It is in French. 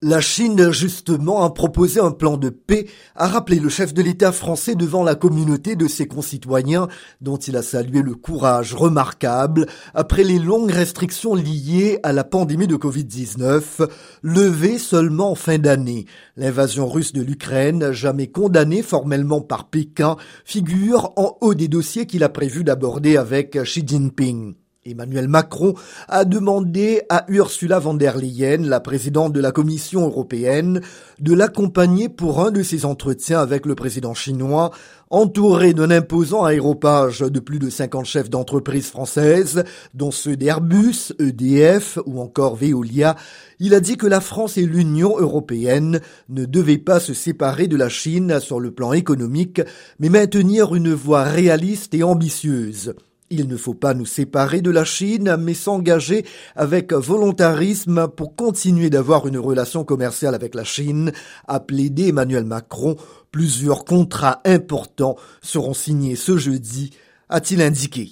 La Chine, justement, a proposé un plan de paix, a rappelé le chef de l'État français devant la communauté de ses concitoyens, dont il a salué le courage remarquable après les longues restrictions liées à la pandémie de Covid-19, levées seulement en fin d'année. L'invasion russe de l'Ukraine, jamais condamnée formellement par Pékin, figure en haut des dossiers qu'il a prévu d'aborder avec Xi Jinping. Emmanuel Macron a demandé à Ursula von der Leyen, la présidente de la Commission européenne, de l'accompagner pour un de ses entretiens avec le président chinois, entouré d'un imposant aéropage de plus de 50 chefs d'entreprise françaises, dont ceux d'Airbus, EDF ou encore Veolia. Il a dit que la France et l'Union européenne ne devaient pas se séparer de la Chine sur le plan économique, mais maintenir une voie réaliste et ambitieuse. Il ne faut pas nous séparer de la Chine, mais s'engager avec volontarisme pour continuer d'avoir une relation commerciale avec la Chine, a plaidé Emmanuel Macron. Plusieurs contrats importants seront signés ce jeudi, a-t-il indiqué.